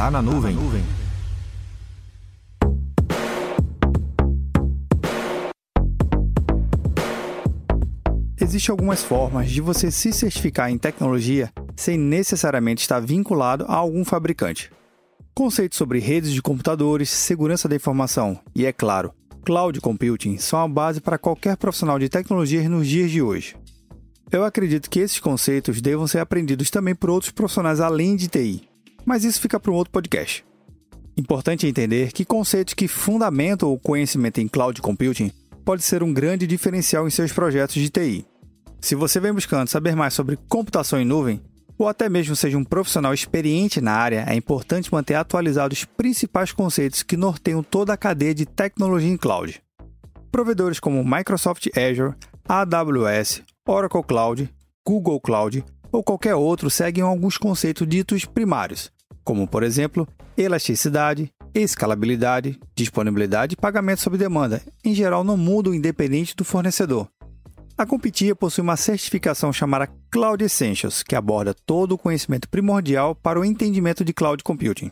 Tá na nuvem. Existem algumas formas de você se certificar em tecnologia sem necessariamente estar vinculado a algum fabricante. Conceitos sobre redes de computadores, segurança da informação e, é claro, cloud computing são a base para qualquer profissional de tecnologia nos dias de hoje. Eu acredito que esses conceitos devam ser aprendidos também por outros profissionais além de TI, mas isso fica para um outro podcast. Importante entender que conceitos que fundamentam o conhecimento em cloud computing pode ser um grande diferencial em seus projetos de TI. Se você vem buscando saber mais sobre computação em nuvem, ou até mesmo seja um profissional experiente na área, é importante manter atualizados os principais conceitos que norteiam toda a cadeia de tecnologia em cloud. Provedores como Microsoft Azure, AWS, Oracle Cloud, Google Cloud ou qualquer outro seguem alguns conceitos ditos primários, como, por exemplo, elasticidade, escalabilidade, disponibilidade e pagamento sob demanda, em geral não mudam independente do fornecedor. A Competia possui uma certificação chamada Cloud Essentials, que aborda todo o conhecimento primordial para o entendimento de cloud computing.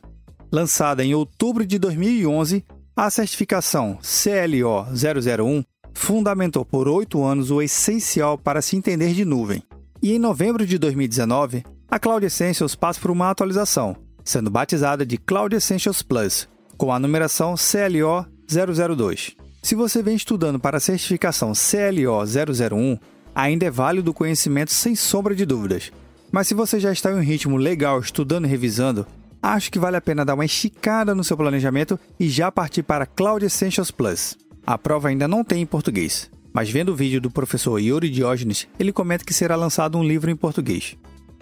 Lançada em outubro de 2011, a certificação CLO 001 fundamentou por oito anos o essencial para se entender de nuvem. E em novembro de 2019, a Cloud Essentials passa por uma atualização, sendo batizada de Cloud Essentials Plus, com a numeração CLO 002. Se você vem estudando para a certificação CLO 001, ainda é válido o conhecimento sem sombra de dúvidas. Mas se você já está em um ritmo legal estudando e revisando, acho que vale a pena dar uma esticada no seu planejamento e já partir para Cloud Essentials Plus. A prova ainda não tem em português, mas vendo o vídeo do professor Yuri Diógenes, ele comenta que será lançado um livro em português.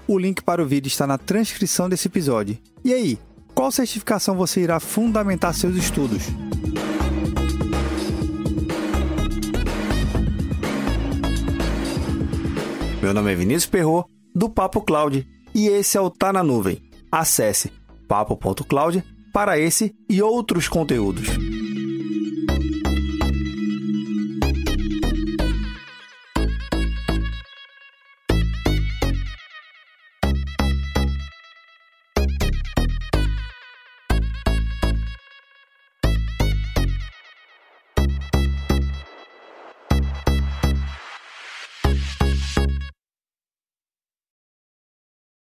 O link para o vídeo está na transcrição desse episódio. E aí, qual certificação você irá fundamentar seus estudos? Meu nome é Vinícius Perro do Papo Cloud, e esse é o Tá na Nuvem. Acesse papo.cloud para esse e outros conteúdos.